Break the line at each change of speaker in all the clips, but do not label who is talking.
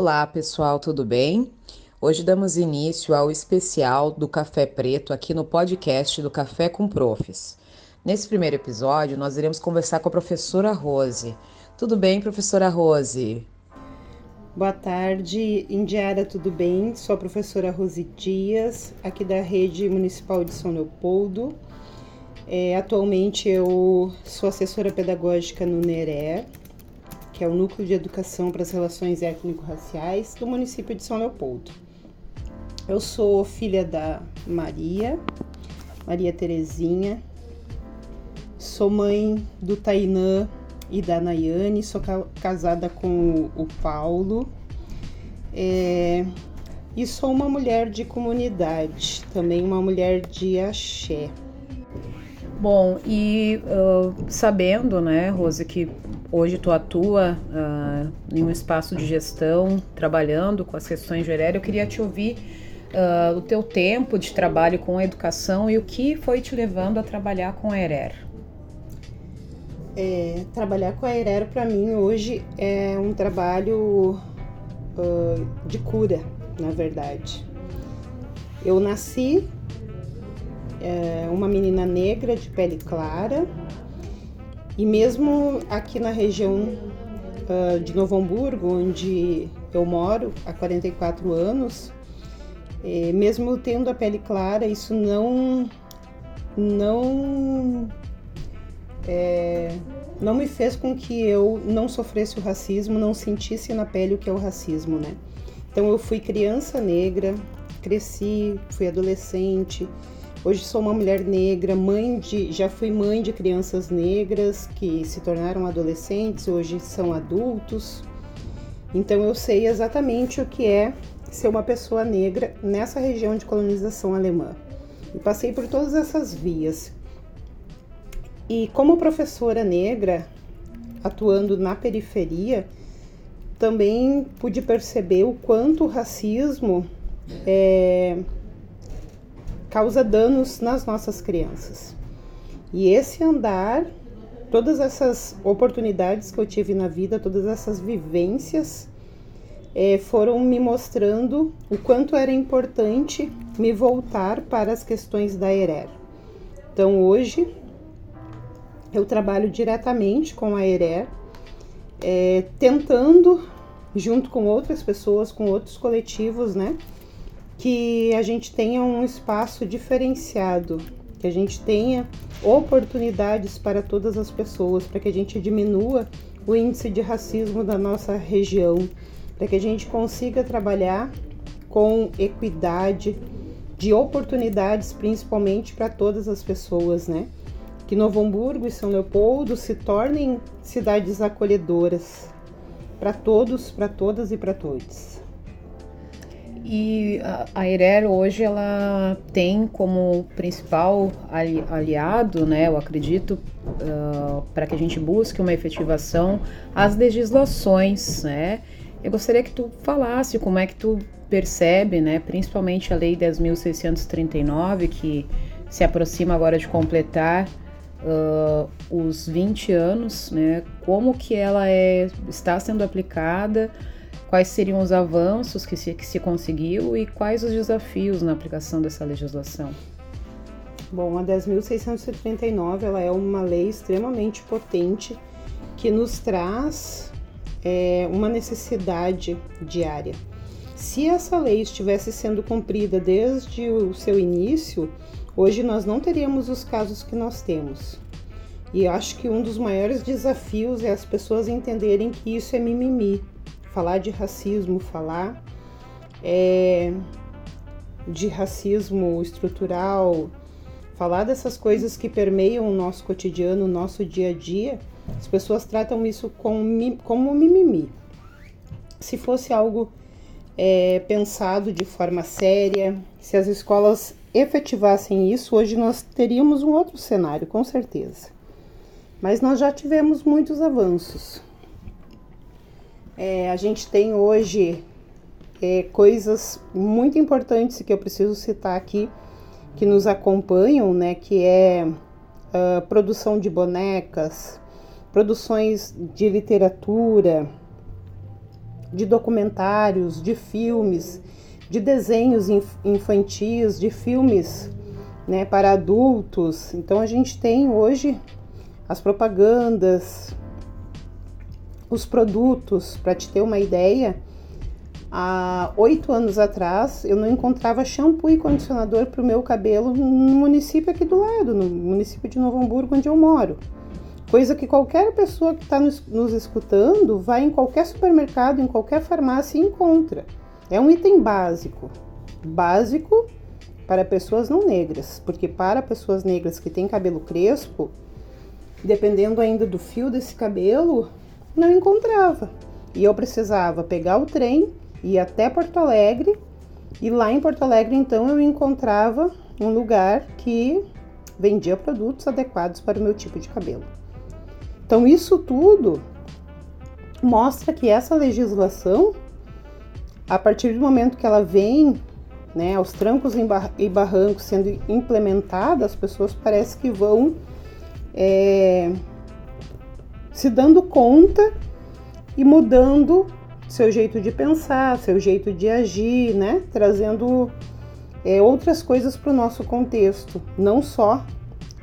Olá pessoal, tudo bem? Hoje damos início ao especial do Café Preto aqui no podcast do Café com Profs. Nesse primeiro episódio, nós iremos conversar com a professora Rose. Tudo bem, professora Rose?
Boa tarde, Indiara, tudo bem? Sou a professora Rose Dias, aqui da Rede Municipal de São Leopoldo. É, atualmente eu sou assessora pedagógica no NERE, que é o Núcleo de Educação para as Relações Étnico-Raciais do município de São Leopoldo. Eu sou filha da Maria, Maria Terezinha, sou mãe do Tainã e da Nayane, sou casada com o Paulo é, e sou uma mulher de comunidade, também uma mulher de axé.
Bom, e uh, sabendo, né, Rose, que hoje tu atua uh, em um espaço de gestão, trabalhando com as questões de eu queria te ouvir uh, o teu tempo de trabalho com a educação e o que foi te levando a trabalhar com a ERER.
É, trabalhar com a ERER para mim hoje é um trabalho de cura, na verdade. Eu nasci é uma menina negra de pele clara e mesmo aqui na região uh, de Novo Hamburgo, onde eu moro há 44 anos, é, mesmo tendo a pele clara, isso não não é, não me fez com que eu não sofresse o racismo, não sentisse na pele o que é o racismo, né? Então eu fui criança negra, cresci, fui adolescente, Hoje sou uma mulher negra, mãe de, já fui mãe de crianças negras que se tornaram adolescentes, hoje são adultos. Então eu sei exatamente o que é ser uma pessoa negra nessa região de colonização alemã. E passei por todas essas vias. E como professora negra, atuando na periferia, também pude perceber o quanto o racismo é, causa danos nas nossas crianças. E esse andar, todas essas oportunidades que eu tive na vida, todas essas vivências, é, foram me mostrando o quanto era importante me voltar para as questões da ERER. Então hoje eu trabalho diretamente com a ERER, é, tentando, junto com outras pessoas, com outros coletivos, né, que a gente tenha um espaço diferenciado, que a gente tenha oportunidades para todas as pessoas, para que a gente diminua o índice de racismo da nossa região, para que a gente consiga trabalhar com equidade de oportunidades, principalmente para todas as pessoas, né? Que Novo Hamburgo e São Leopoldo se tornem cidades acolhedoras para todos, para todas e para todos.
E a ERER hoje ela tem como principal aliado, né, eu acredito, uh, para que a gente busque uma efetivação as legislações, né? Eu gostaria que tu falasse como é que tu percebe, né, principalmente a Lei 10.639, que se aproxima agora de completar uh, os 20 anos, né, como que ela é, está sendo aplicada, quais seriam os avanços que se, que se conseguiu e quais os desafios na aplicação dessa legislação?
Bom, a 10.639 ela é uma lei extremamente potente que nos traz é, uma necessidade diária. Se essa lei estivesse sendo cumprida desde o seu início, hoje nós não teríamos os casos que nós temos. E acho que um dos maiores desafios é as pessoas entenderem que isso é mimimi, falar de racismo, falar é, de racismo estrutural, falar dessas coisas que permeiam o nosso cotidiano, o nosso dia a dia, as pessoas tratam isso com, como mimimi. Se fosse algo é, pensado de forma séria, se as escolas efetivassem isso, hoje nós teríamos um outro cenário, com certeza. Mas nós já tivemos muitos avanços. É, a gente tem hoje é, coisas muito importantes que eu preciso citar aqui que nos acompanham, né? Que é a produção de bonecas, produções de literatura, de documentários, de filmes, de desenhos infantis, de filmes né, para adultos. Então a gente tem hoje as propagandas, os produtos, para te ter uma ideia. Há oito anos atrás eu não encontrava shampoo e condicionador para o meu cabelo no município aqui do lado, no município de Novo Hamburgo, onde eu moro. Coisa que qualquer pessoa que está nos, nos escutando vai em qualquer supermercado, em qualquer farmácia e encontra. É um item básico. Básico para pessoas não negras, porque para pessoas negras que têm cabelo crespo, dependendo ainda do fio desse cabelo, não encontrava. E eu precisava pegar o trem, ir até Porto Alegre, e lá em Porto Alegre então eu encontrava um lugar que vendia produtos adequados para o meu tipo de cabelo. Então isso tudo mostra que essa legislação, a partir do momento que ela vem né, aos trancos e barrancos sendo implementada, as pessoas parece que vão é, se dando conta e mudando seu jeito de pensar, seu jeito de agir, né, trazendo é, outras coisas para o nosso contexto, não só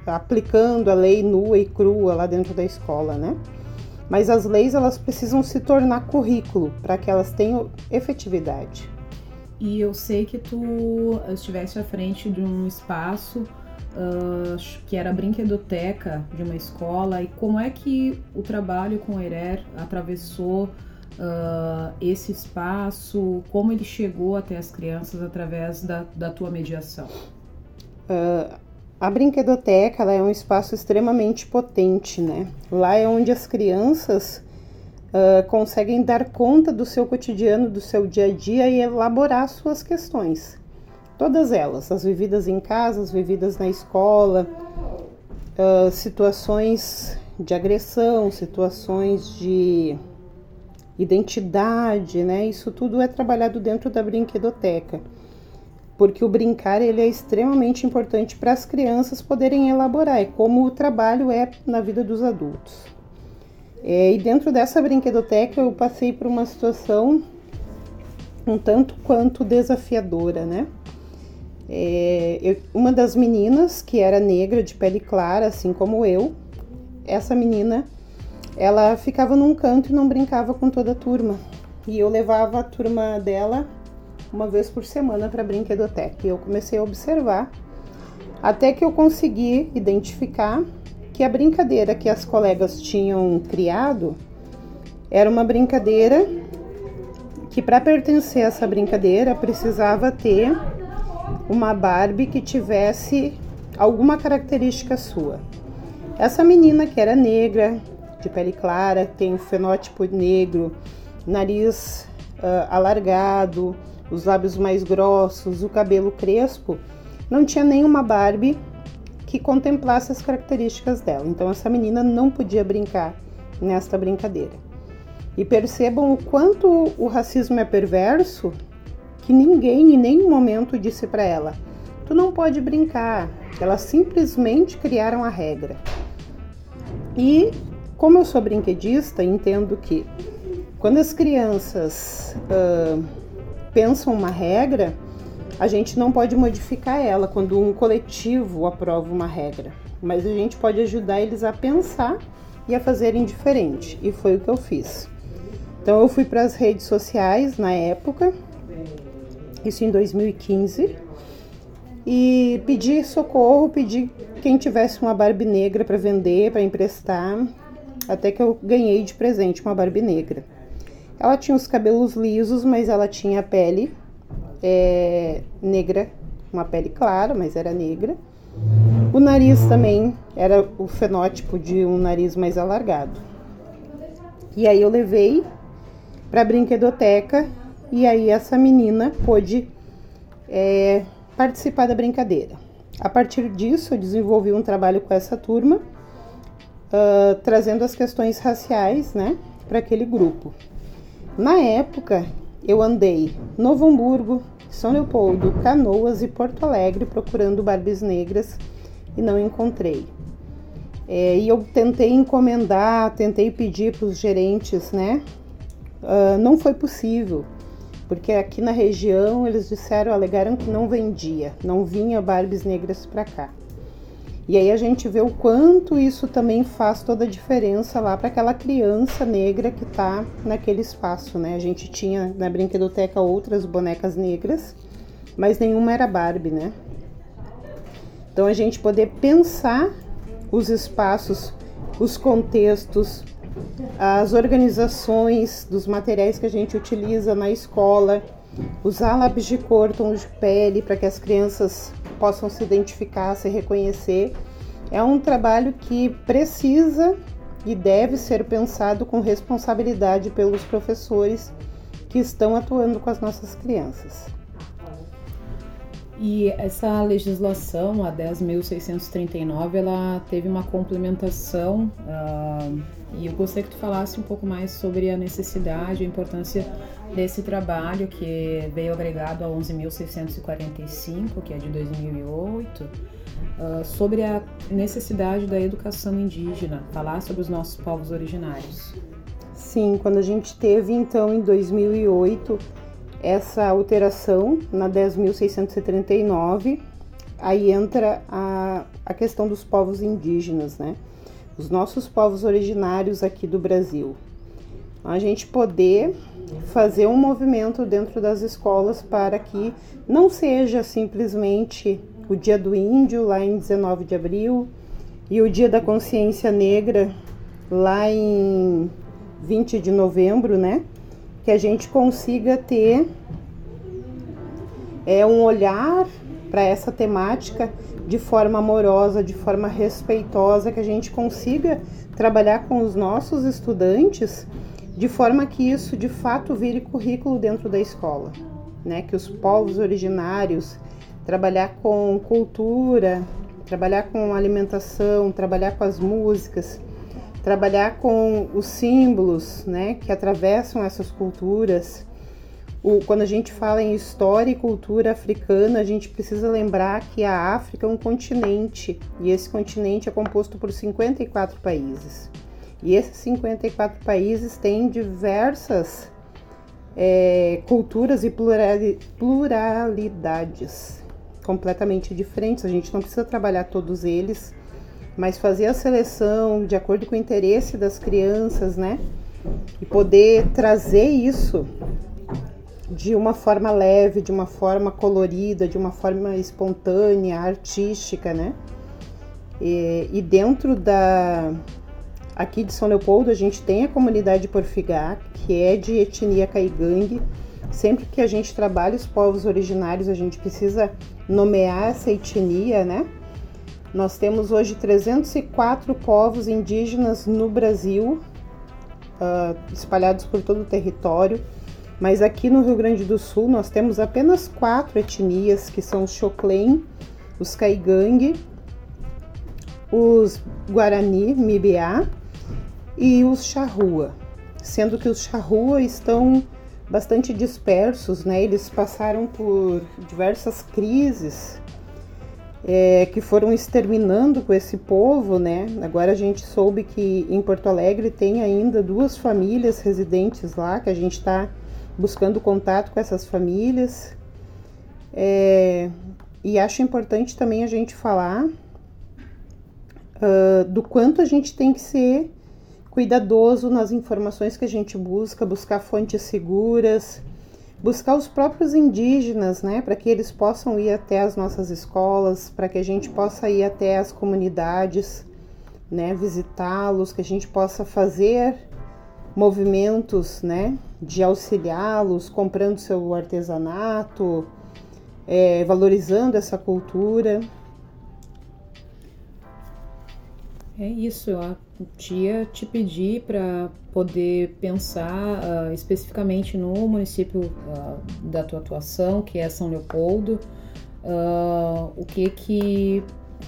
aplicando a lei nua e crua lá dentro da escola, né? Mas as leis elas precisam se tornar currículo para que elas tenham efetividade.
E eu sei que tu estivesse à frente de um espaço uh, que era a brinquedoteca de uma escola e como é que o trabalho com o ERER atravessou uh, esse espaço, como ele chegou até as crianças através da, da tua mediação?
Uh, a brinquedoteca é um espaço extremamente potente, né? Lá é onde as crianças uh, conseguem dar conta do seu cotidiano, do seu dia a dia e elaborar suas questões. Todas elas, as vividas em casa, as vividas na escola, uh, situações de agressão, situações de identidade, né? Isso tudo é trabalhado dentro da brinquedoteca, porque o brincar ele é extremamente importante para as crianças poderem elaborar, é como o trabalho é na vida dos adultos. É, e dentro dessa brinquedoteca eu passei por uma situação um tanto quanto desafiadora, né? É, eu, uma das meninas, que era negra, de pele clara, assim como eu, essa menina, ela ficava num canto e não brincava com toda a turma. E eu levava a turma dela uma vez por semana para brinquedoteca. E eu comecei a observar até que eu consegui identificar que a brincadeira que as colegas tinham criado era uma brincadeira que para pertencer a essa brincadeira precisava ter uma Barbie que tivesse alguma característica sua. Essa menina que era negra, de pele clara, tem um fenótipo negro, nariz uh, alargado, os lábios mais grossos, o cabelo crespo, não tinha nenhuma Barbie que contemplasse as características dela. Então essa menina não podia brincar nesta brincadeira. E percebam o quanto o racismo é perverso, que ninguém em nenhum momento disse para ela: "Tu não pode brincar". Elas simplesmente criaram a regra. E como eu sou brinquedista, entendo que quando as crianças uh, pensam uma regra, a gente não pode modificar ela quando um coletivo aprova uma regra, mas a gente pode ajudar eles a pensar e a fazerem diferente, e foi o que eu fiz. Então eu fui para as redes sociais na época, isso em 2015, e pedi socorro, pedi quem tivesse uma Barbie negra para vender, para emprestar, até que eu ganhei de presente uma Barbie negra. Ela tinha os cabelos lisos, mas ela tinha a pele é, negra, uma pele clara, mas era negra. O nariz também era o fenótipo de um nariz mais alargado. E aí eu levei para a brinquedoteca e aí essa menina pôde é, participar da brincadeira. A partir disso, eu desenvolvi um trabalho com essa turma, uh, trazendo as questões raciais né, para aquele grupo. Na época, eu andei Novo Hamburgo, são Leopoldo, Canoas e Porto Alegre procurando Barbies negras e não encontrei. É, e eu tentei encomendar, tentei pedir para os gerentes, né, uh, não foi possível, porque aqui na região eles disseram, alegaram que não vendia, não vinha Barbies negras para cá. E aí a gente vê o quanto isso também faz toda a diferença lá para aquela criança negra que está naquele espaço, né? A gente tinha na brinquedoteca outras bonecas negras, mas nenhuma era Barbie, né? Então a gente poder pensar os espaços, os contextos, as organizações dos materiais que a gente utiliza na escola, usar lápis de cor, tons de pele para que as crianças possam se identificar, se reconhecer. É um trabalho que precisa e deve ser pensado com responsabilidade pelos professores que estão atuando com as nossas crianças.
E essa legislação, a 10.639, ela teve uma complementação uh, e eu gostaria que tu falasse um pouco mais sobre a necessidade, a importância desse trabalho que veio agregado a 11.645, que é de 2008, uh, ah, sobre a necessidade da educação indígena, falar sobre os nossos povos originários.
Sim, quando a gente teve então em 2008 essa alteração na 10.639, aí entra a, a questão dos povos indígenas, né? Os nossos povos originários aqui do Brasil. A gente poder fazer um movimento dentro das escolas para que não seja simplesmente o Dia do Índio, lá em 19 de abril, e o Dia da Consciência Negra, lá em 20 de novembro, né? Que a gente consiga ter é, um olhar para essa temática de forma amorosa, de forma respeitosa, que a gente consiga trabalhar com os nossos estudantes de forma que isso de fato vire currículo dentro da escola, né? Que os povos originários trabalhar com cultura, trabalhar com alimentação, trabalhar com as músicas, trabalhar com os símbolos né, que atravessam essas culturas. O, quando a gente fala em história e cultura africana, a gente precisa lembrar que a África é um continente e esse continente é composto por 54 países. E esses 54 países têm diversas é, culturas e pluralidades completamente diferentes. A gente não precisa trabalhar todos eles mas fazer a seleção de acordo com o interesse das crianças, né? E poder trazer isso de uma forma leve, de uma forma colorida, de uma forma espontânea, artística, né? E, e dentro da aqui de São Leopoldo a gente tem a comunidade Porfigá, que é de etnia caigangue. Sempre que a gente trabalha os povos originários, a gente precisa nomear essa etnia, né? Nós temos hoje 304 povos indígenas no Brasil, uh, espalhados por todo o território, mas aqui no Rio Grande do Sul nós temos apenas quatro etnias, que são os Xoclen, os Caigangue, os Guarani, Mibiá e os Charrua, sendo que os Charrua estão bastante dispersos, né? Eles passaram por diversas crises é, que foram exterminando com esse povo, né? Agora a gente soube que em Porto Alegre tem ainda duas famílias residentes lá, que a gente está buscando contato com essas famílias. É, e acho importante também a gente falar uh, do quanto a gente tem que ser cuidadoso nas informações que a gente busca, buscar fontes seguras buscar os próprios indígenas, né, para que eles possam ir até as nossas escolas, para que a gente possa ir até as comunidades, né, visitá-los, que a gente possa fazer movimentos, né, de auxiliá-los, comprando seu artesanato, é, valorizando essa cultura.
É isso, eu ia te pedir para poder pensar uh, especificamente no município uh, da tua atuação, que é São Leopoldo, uh, o que que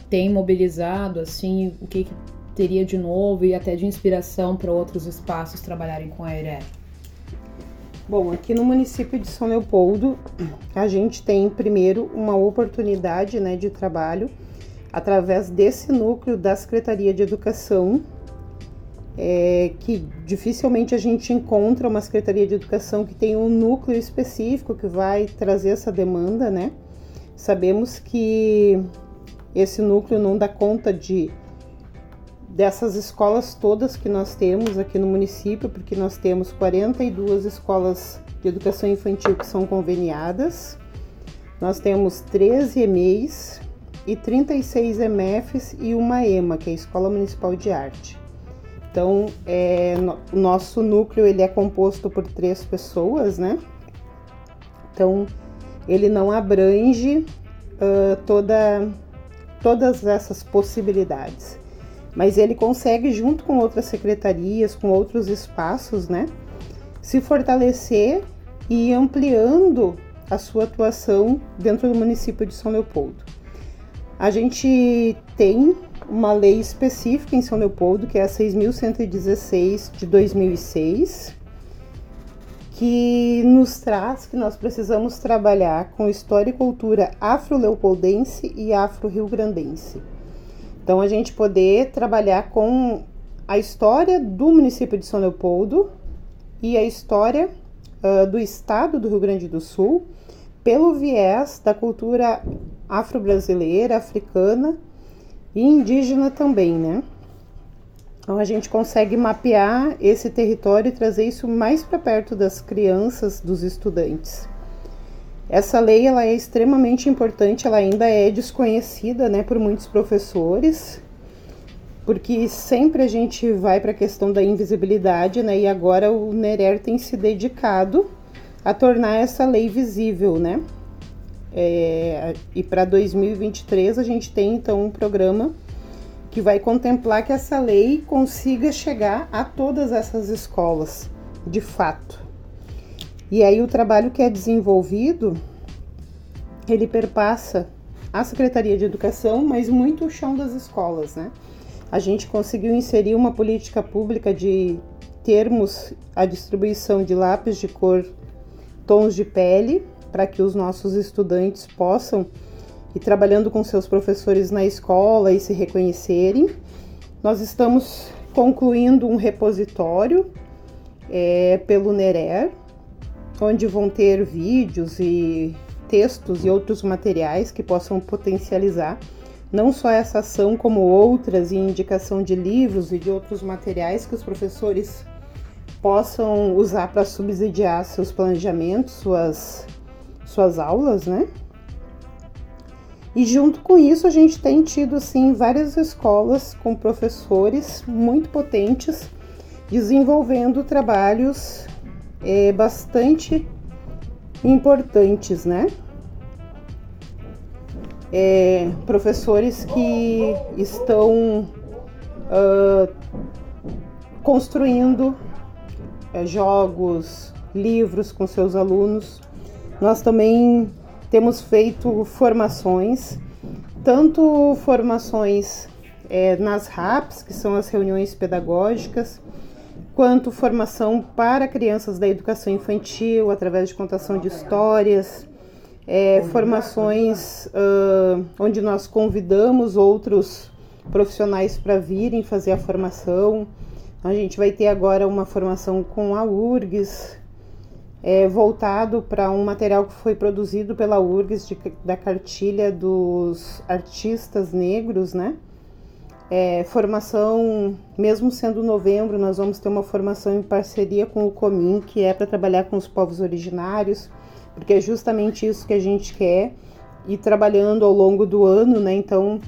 tem mobilizado, assim, o que, que teria de novo e até de inspiração para outros espaços trabalharem com a ERE?
Bom, aqui no município de São Leopoldo, a gente tem primeiro uma oportunidade né, de trabalho através desse núcleo da Secretaria de Educação, é, que dificilmente a gente encontra uma Secretaria de Educação que tenha um núcleo específico que vai trazer essa demanda, né? Sabemos que esse núcleo não dá conta de dessas escolas todas que nós temos aqui no município, porque nós temos 42 escolas de educação infantil que são conveniadas, nós temos 13 EMEIs e 36 EMEFs e uma EMA, que é a Escola Municipal de Arte. Então, é, no, nosso núcleo ele é composto por três pessoas, né? Então, ele não abrange uh, toda, todas essas possibilidades, mas ele consegue, junto com outras secretarias, com outros espaços, né, se fortalecer e ampliando a sua atuação dentro do município de São Leopoldo. A gente tem uma lei específica em São Leopoldo, que é a 6.116 de 2006, que nos traz que nós precisamos trabalhar com história e cultura afro-leopoldense e afro-riograndense. Então, a gente poder trabalhar com a história do município de São Leopoldo e a história uh, do estado do Rio Grande do Sul pelo viés da cultura afro-brasileira, africana e indígena também, né? Então a gente consegue mapear esse território e trazer isso mais para perto das crianças, dos estudantes. Essa lei ela é extremamente importante, ela ainda é desconhecida, né, por muitos professores, porque sempre a gente vai para a questão da invisibilidade, né? E agora o Nerer tem se dedicado a tornar essa lei visível, né? É, e para 2023 a gente tem então um programa que vai contemplar que essa lei consiga chegar a todas essas escolas, de fato. E aí o trabalho que é desenvolvido, ele perpassa a Secretaria de Educação, mas muito o chão das escolas, né? A gente conseguiu inserir uma política pública de termos a distribuição de lápis de cor, tons de pele para que os nossos estudantes possam ir trabalhando com seus professores na escola e se reconhecerem. Nós estamos concluindo um repositório é, pelo NERER, onde vão ter vídeos e textos e outros materiais que possam potencializar não só essa ação, como outras, e indicação de livros e de outros materiais que os professores possam usar para subsidiar seus planejamentos, suas suas aulas, né? E junto com isso a gente tem tido assim várias escolas com professores muito potentes desenvolvendo trabalhos é, bastante importantes, né? É, professores que estão uh, construindo jogos, livros com seus alunos nós também temos feito formações, tanto formações é, nas RAPs, que são as reuniões pedagógicas, quanto formação para crianças da educação infantil, através de contação de histórias, é, formações uh, onde nós convidamos outros profissionais para virem fazer a formação. A gente vai ter agora uma formação com a URGS, é, voltado para um material que foi produzido pela URGS de, da cartilha dos artistas negros, né? É, formação, mesmo sendo novembro, nós vamos ter uma formação em parceria com o Comim, que é para trabalhar com os povos originários, porque é justamente isso que a gente quer ir trabalhando ao longo do ano, né? Então,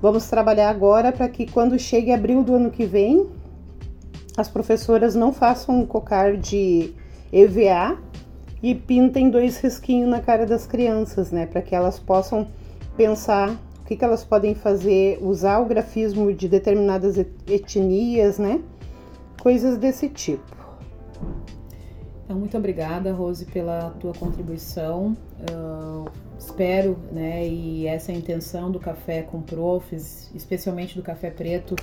vamos trabalhar agora para que quando chegue abril do ano que vem, as professoras não façam um cocar de EVA e pintem dois risquinhos na cara das crianças, né, para que elas possam pensar o que, que elas podem fazer, usar o grafismo de determinadas etnias, né, coisas desse tipo.
Então, muito obrigada, Rose, pela tua contribuição. Uh, espero, né, e essa é a intenção do Café com Profs, especialmente do Café Preto,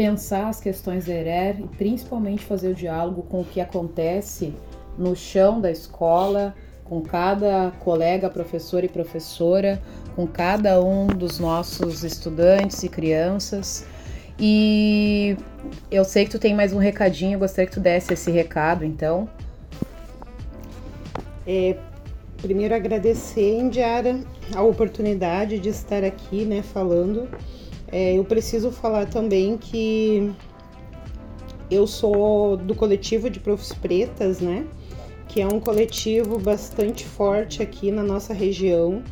pensar as questões da ERER e principalmente fazer o diálogo com o que acontece no chão da escola, com cada colega, professor e professora, com cada um dos nossos estudantes e crianças. E eu sei que tu tem mais um recadinho, eu gostaria que tu desse esse recado, então.
É, primeiro agradecer, Indiara, a oportunidade de estar aqui, né, falando. É, eu preciso falar também que eu sou do coletivo de Profs Pretas, né, que é um coletivo bastante forte aqui na nossa região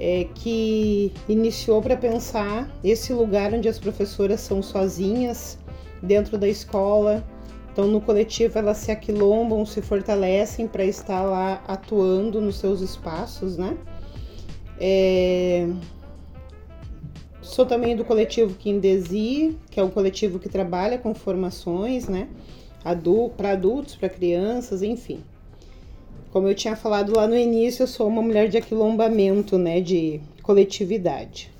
é, que iniciou para pensar esse lugar onde as professoras são sozinhas dentro da escola. Então, no coletivo, elas se aquilombam, se fortalecem para estar lá atuando nos seus espaços, né? É... Sou também do coletivo Kindesi, que é um coletivo que trabalha com formações, né? Para adultos, para crianças, enfim. Como eu tinha falado lá no início, eu sou uma mulher de aquilombamento, né, de coletividade.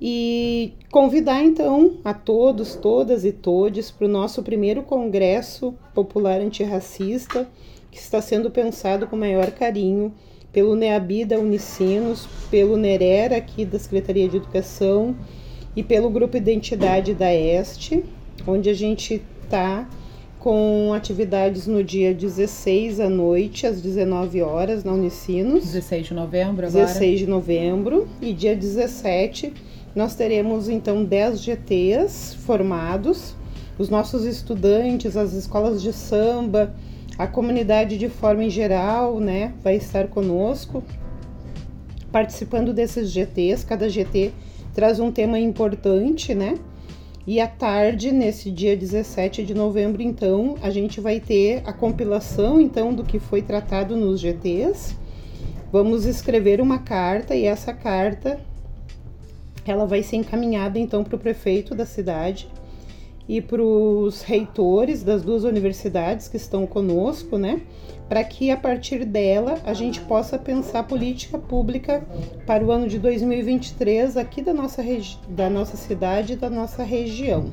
E convidar então a todos, todas e todes para o nosso primeiro Congresso Popular Antirracista, que está sendo pensado com maior carinho pelo NEABI da Unicinos, pelo NERER aqui da Secretaria de Educação e pelo Grupo Identidade da Este, onde a gente está com atividades no dia 16 à noite, às 19 horas, na Unicinos.
16 de novembro agora.
16 de novembro. E dia 17 nós teremos então 10 GTs formados. Os nossos estudantes, as escolas de samba, a comunidade de forma em geral, né, vai estar conosco participando desses GTs. Cada GT traz um tema importante, né? E à tarde, nesse dia 17 de novembro, então, a gente vai ter a compilação então do que foi tratado nos GTs. Vamos escrever uma carta e essa carta ela vai ser encaminhada então para o prefeito da cidade e para os reitores das duas universidades que estão conosco, né? Para que a partir dela a gente possa pensar política pública para o ano de 2023 aqui da nossa, da nossa cidade e da nossa região.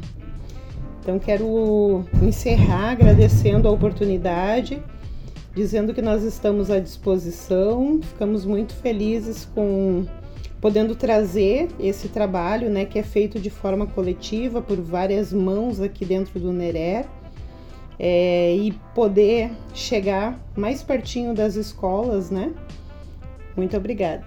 Então quero encerrar agradecendo a oportunidade, dizendo que nós estamos à disposição, ficamos muito felizes com podendo trazer esse trabalho, né, que é feito de forma coletiva por várias mãos aqui dentro do Neré, é, e poder chegar mais pertinho das escolas, né? Muito obrigada.